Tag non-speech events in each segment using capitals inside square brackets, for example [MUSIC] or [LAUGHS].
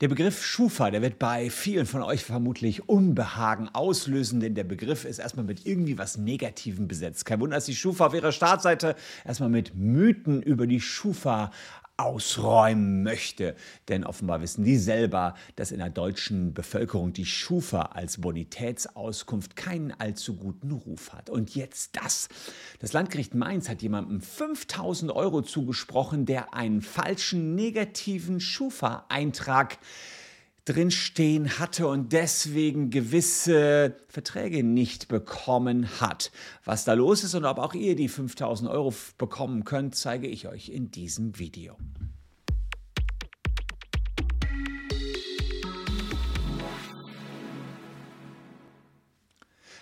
Der Begriff Schufa, der wird bei vielen von euch vermutlich Unbehagen auslösen, denn der Begriff ist erstmal mit irgendwie was Negativem besetzt. Kein Wunder, dass die Schufa auf ihrer Startseite erstmal mit Mythen über die Schufa ausräumen möchte. Denn offenbar wissen die selber, dass in der deutschen Bevölkerung die Schufa als Bonitätsauskunft keinen allzu guten Ruf hat. Und jetzt das. Das Landgericht Mainz hat jemandem 5000 Euro zugesprochen, der einen falschen negativen Schufa-Eintrag drinstehen hatte und deswegen gewisse Verträge nicht bekommen hat. Was da los ist und ob auch ihr die 5000 Euro bekommen könnt, zeige ich euch in diesem Video.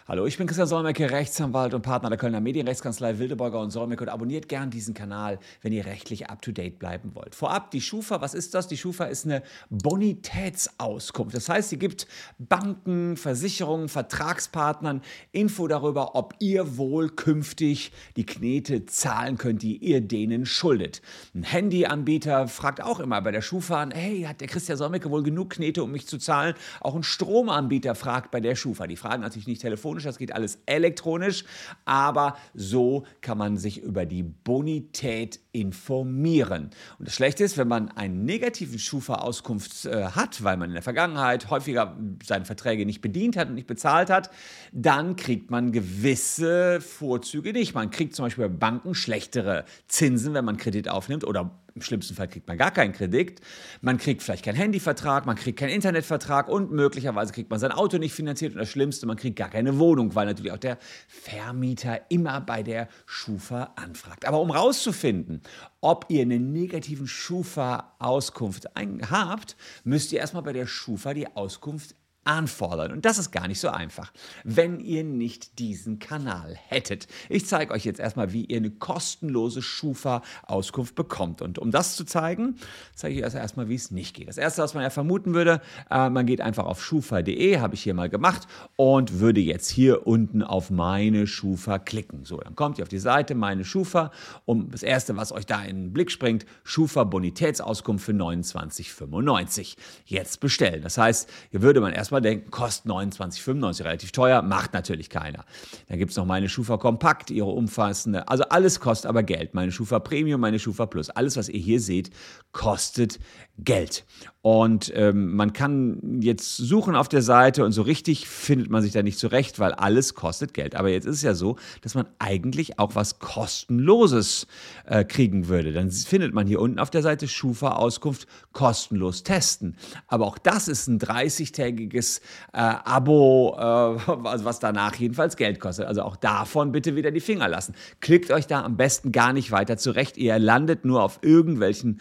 Hallo, ich bin Christian Solmecke, Rechtsanwalt und Partner der Kölner Medienrechtskanzlei Wildeborger und Solmecke und abonniert gern diesen Kanal, wenn ihr rechtlich up to date bleiben wollt. Vorab, die Schufa, was ist das? Die Schufa ist eine Bonitätsauskunft. Das heißt, sie gibt Banken, Versicherungen, Vertragspartnern Info darüber, ob ihr wohl künftig die Knete zahlen könnt, die ihr denen schuldet. Ein Handyanbieter fragt auch immer bei der Schufa an, hey, hat der Christian Solmecke wohl genug Knete, um mich zu zahlen? Auch ein Stromanbieter fragt bei der Schufa. Die fragen natürlich nicht telefonisch telefonisch, das geht alles elektronisch, aber so kann man sich über die Bonität informieren. Und das Schlechte ist, wenn man einen negativen Schufa-Auskunft äh, hat, weil man in der Vergangenheit häufiger seine Verträge nicht bedient hat und nicht bezahlt hat, dann kriegt man gewisse Vorzüge nicht. Man kriegt zum Beispiel bei Banken schlechtere Zinsen, wenn man Kredit aufnimmt oder im schlimmsten Fall kriegt man gar keinen Kredit. Man kriegt vielleicht keinen Handyvertrag, man kriegt keinen Internetvertrag und möglicherweise kriegt man sein Auto nicht finanziert. Und das Schlimmste, man kriegt gar keine Wohnung, weil natürlich auch der Vermieter immer bei der Schufa anfragt. Aber um rauszufinden, ob ihr eine negativen Schufa-Auskunft habt, müsst ihr erstmal bei der Schufa die Auskunft anfordern. Und das ist gar nicht so einfach, wenn ihr nicht diesen Kanal hättet. Ich zeige euch jetzt erstmal, wie ihr eine kostenlose Schufa-Auskunft bekommt. Und um das zu zeigen, zeige ich euch erstmal, wie es nicht geht. Das Erste, was man ja vermuten würde, äh, man geht einfach auf schufa.de, habe ich hier mal gemacht, und würde jetzt hier unten auf meine Schufa klicken. So, dann kommt ihr auf die Seite meine Schufa und das Erste, was euch da in den Blick springt, Schufa Bonitätsauskunft für 29,95. Jetzt bestellen. Das heißt, hier würde man erstmal erstmal denken, kostet 29,95, relativ teuer, macht natürlich keiner. Dann gibt es noch meine Schufa Kompakt, ihre umfassende, also alles kostet aber Geld. Meine Schufa Premium, meine Schufa Plus, alles, was ihr hier seht, kostet Geld. Und ähm, man kann jetzt suchen auf der Seite und so richtig findet man sich da nicht zurecht, weil alles kostet Geld. Aber jetzt ist es ja so, dass man eigentlich auch was kostenloses äh, kriegen würde. Dann findet man hier unten auf der Seite Schufa-Auskunft kostenlos testen. Aber auch das ist ein 30-tägiges äh, Abo, äh, [LAUGHS] was danach jedenfalls Geld kostet. Also auch davon bitte wieder die Finger lassen. Klickt euch da am besten gar nicht weiter zurecht. Ihr landet nur auf irgendwelchen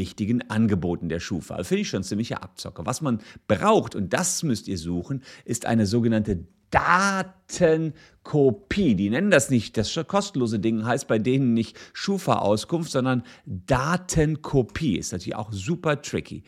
kostenpflichtigen Angeboten. Der Schufa. Also finde ich schon ziemliche Abzocke. Was man braucht, und das müsst ihr suchen, ist eine sogenannte Datenkopie. Die nennen das nicht, das kostenlose Ding heißt bei denen nicht Schufa-Auskunft, sondern Datenkopie. Ist natürlich auch super tricky.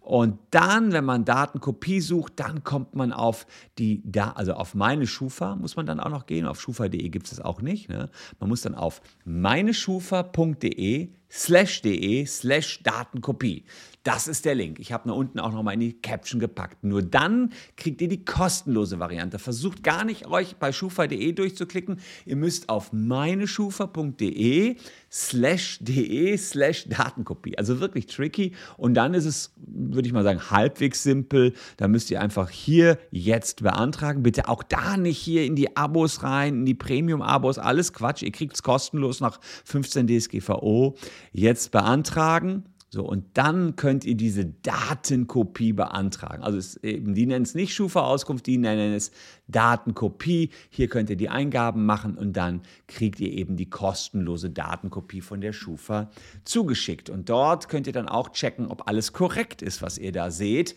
Und dann, wenn man Datenkopie sucht, dann kommt man auf die, da, also auf meine Schufa muss man dann auch noch gehen. Auf schufa.de gibt es das auch nicht. Ne? Man muss dann auf meineschufa.de slash de slash Datenkopie. Das ist der Link. Ich habe da unten auch noch mal in die Caption gepackt. Nur dann kriegt ihr die kostenlose Variante. Versucht gar nicht, euch bei schufa.de durchzuklicken. Ihr müsst auf meineschufa.de slash de slash Datenkopie. Also wirklich tricky. Und dann ist es, würde ich mal sagen, halbwegs simpel. Da müsst ihr einfach hier jetzt beantragen. Bitte auch da nicht hier in die Abos rein, in die Premium-Abos. Alles Quatsch. Ihr kriegt es kostenlos nach 15 DSGVO. Jetzt beantragen so, und dann könnt ihr diese Datenkopie beantragen. Also es, eben, die nennen es nicht Schufa-Auskunft, die nennen es Datenkopie. Hier könnt ihr die Eingaben machen und dann kriegt ihr eben die kostenlose Datenkopie von der Schufa zugeschickt. Und dort könnt ihr dann auch checken, ob alles korrekt ist, was ihr da seht.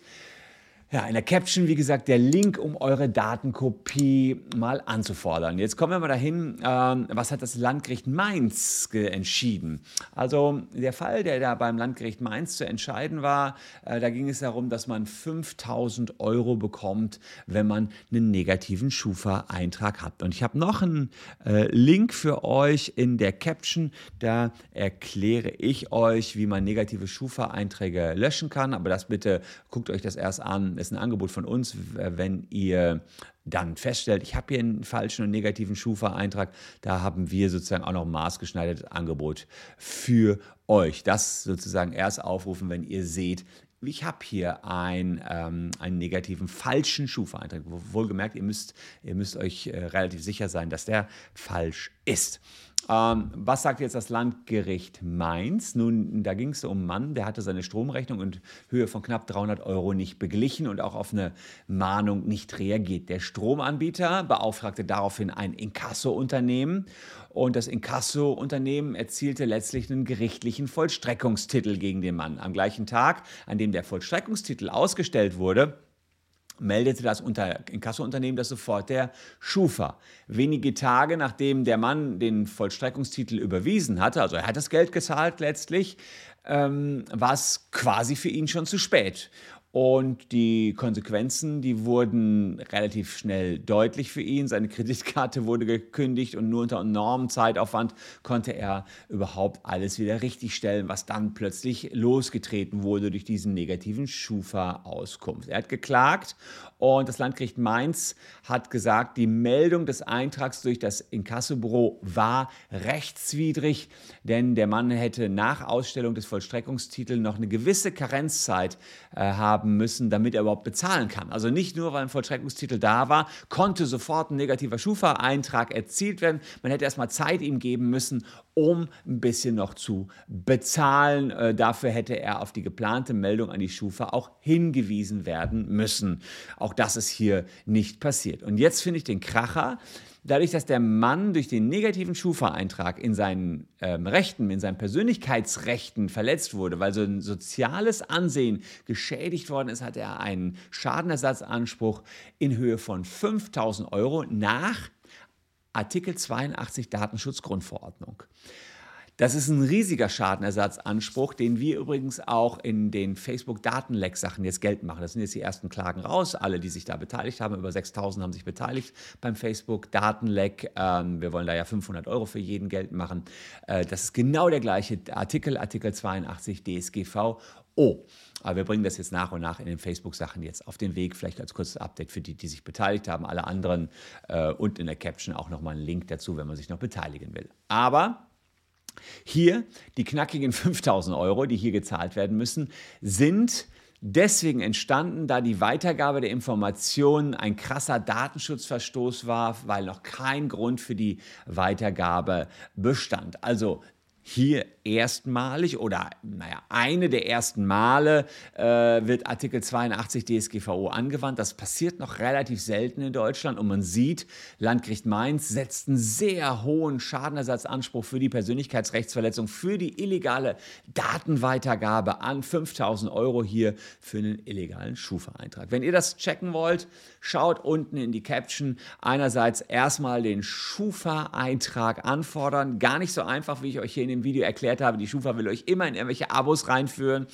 Ja, in der Caption, wie gesagt, der Link, um eure Datenkopie mal anzufordern. Jetzt kommen wir mal dahin, ähm, was hat das Landgericht Mainz entschieden? Also der Fall, der da beim Landgericht Mainz zu entscheiden war, äh, da ging es darum, dass man 5000 Euro bekommt, wenn man einen negativen Schufa-Eintrag hat. Und ich habe noch einen äh, Link für euch in der Caption, da erkläre ich euch, wie man negative Schufa-Einträge löschen kann. Aber das bitte guckt euch das erst an ist ein Angebot von uns, wenn ihr dann feststellt, ich habe hier einen falschen und negativen Schufa-Eintrag, da haben wir sozusagen auch noch ein maßgeschneidertes Angebot für euch. Das sozusagen erst aufrufen, wenn ihr seht, ich habe hier ein, ähm, einen negativen, falschen Schufa-Eintrag. Wohlgemerkt, ihr müsst, ihr müsst euch äh, relativ sicher sein, dass der falsch ist. Ähm, was sagt jetzt das Landgericht Mainz? Nun, da ging es um einen Mann, der hatte seine Stromrechnung in Höhe von knapp 300 Euro nicht beglichen und auch auf eine Mahnung nicht reagiert. Der Stromanbieter beauftragte daraufhin ein Inkasso-Unternehmen und das Inkasso-Unternehmen erzielte letztlich einen gerichtlichen Vollstreckungstitel gegen den Mann. Am gleichen Tag, an dem der Vollstreckungstitel ausgestellt wurde, meldete das Inkasso-Unternehmen das sofort der Schufa. Wenige Tage nachdem der Mann den Vollstreckungstitel überwiesen hatte, also er hat das Geld gezahlt letztlich, ähm, war es quasi für ihn schon zu spät. Und die Konsequenzen, die wurden relativ schnell deutlich für ihn. Seine [LAUGHS] Kreditkarte wurde gekündigt und nur unter enormem Zeitaufwand konnte er überhaupt alles wieder richtigstellen, was dann plötzlich losgetreten wurde durch diesen negativen Schufa-Auskunft. Er hat geklagt und das Landgericht Mainz hat gesagt, die Meldung des Eintrags durch das Inkassobüro war rechtswidrig, denn der Mann hätte nach Ausstellung des Vollstreckungstitels noch eine gewisse Karenzzeit äh, haben haben müssen, damit er überhaupt bezahlen kann. Also nicht nur, weil ein Vollstreckungstitel da war, konnte sofort ein negativer Schufa-Eintrag erzielt werden. Man hätte erstmal Zeit ihm geben müssen, um ein bisschen noch zu bezahlen. Äh, dafür hätte er auf die geplante Meldung an die Schufa auch hingewiesen werden müssen. Auch das ist hier nicht passiert. Und jetzt finde ich den Kracher dadurch, dass der Mann durch den negativen Schufa-Eintrag in seinen ähm, Rechten, in seinen Persönlichkeitsrechten verletzt wurde, weil so ein soziales Ansehen geschädigt worden ist, hat er einen Schadenersatzanspruch in Höhe von 5000 Euro nach Artikel 82 Datenschutzgrundverordnung. Das ist ein riesiger Schadenersatzanspruch, den wir übrigens auch in den Facebook-Datenleck-Sachen jetzt geltend machen. Das sind jetzt die ersten Klagen raus. Alle, die sich da beteiligt haben, über 6000 haben sich beteiligt beim Facebook-Datenleck. Ähm, wir wollen da ja 500 Euro für jeden geltend machen. Äh, das ist genau der gleiche Artikel, Artikel 82 DSGV. Oh, aber wir bringen das jetzt nach und nach in den Facebook-Sachen jetzt auf den Weg. Vielleicht als kurzes Update für die, die sich beteiligt haben, alle anderen äh, und in der Caption auch nochmal einen Link dazu, wenn man sich noch beteiligen will. Aber hier die knackigen [LAUGHS] 5000 Euro, die hier gezahlt werden müssen, sind deswegen entstanden, da die Weitergabe der Informationen ein krasser Datenschutzverstoß war, weil noch kein Grund für die Weitergabe bestand. Also hier erstmalig oder naja, eine der ersten Male äh, wird Artikel 82 DSGVO angewandt. Das passiert noch relativ selten in Deutschland und man sieht, Landgericht Mainz setzt einen sehr hohen Schadenersatzanspruch für die Persönlichkeitsrechtsverletzung, für die illegale Datenweitergabe an 5000 Euro hier für einen illegalen Schufa-Eintrag. Wenn ihr das checken wollt, schaut unten in die Caption. Einerseits erstmal den Schufa-Eintrag anfordern. Gar nicht so einfach, wie ich euch hier in dem Video erklärt erklärt habe, die Schufa will euch immer in irgendwelche Abos reinführen.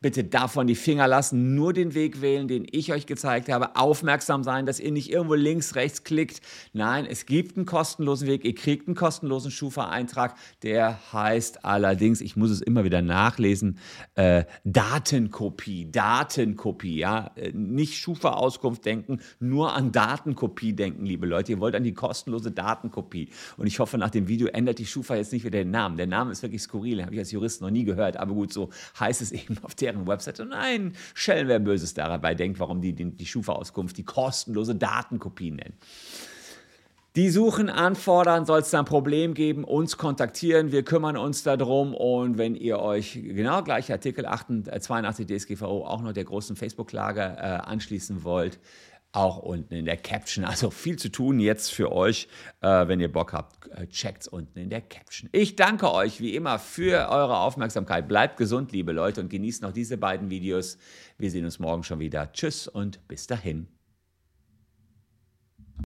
Bitte davon die Finger lassen, nur den Weg wählen, den ich euch gezeigt habe. Aufmerksam sein, dass ihr nicht irgendwo links, rechts klickt. Nein, es gibt einen kostenlosen Weg. Ihr kriegt einen kostenlosen Schufa-Eintrag. Der heißt allerdings, ich muss es immer wieder nachlesen, äh, Datenkopie. Datenkopie, ja. Äh, nicht Schufa-Auskunft denken, nur an Datenkopie denken, liebe Leute. Ihr wollt an die kostenlose Datenkopie. Und ich hoffe, nach dem Video ändert die Schufa jetzt nicht wieder den Namen. Der Name ist wirklich skurril, habe ich als Jurist noch nie gehört. Aber gut, so heißt es [LAUGHS] eben auf der deren Webseite. Nein, Shell, wer Böses dabei denkt, warum die die, die Schufa-Auskunft die kostenlose Datenkopie nennen. Die suchen, anfordern, soll es da ein Problem geben, uns kontaktieren, wir kümmern uns darum und wenn ihr euch genau gleich Artikel 82 DSGVO auch noch der großen Facebook-Klage äh, anschließen wollt, auch unten in der Caption. Also viel zu tun jetzt für euch. Äh, wenn ihr Bock habt, äh, checkt's unten in der Caption. Ich danke euch wie immer für eure Aufmerksamkeit. Bleibt gesund, liebe Leute, und genießt noch diese beiden Videos. Wir sehen uns morgen schon wieder. Tschüss und bis dahin.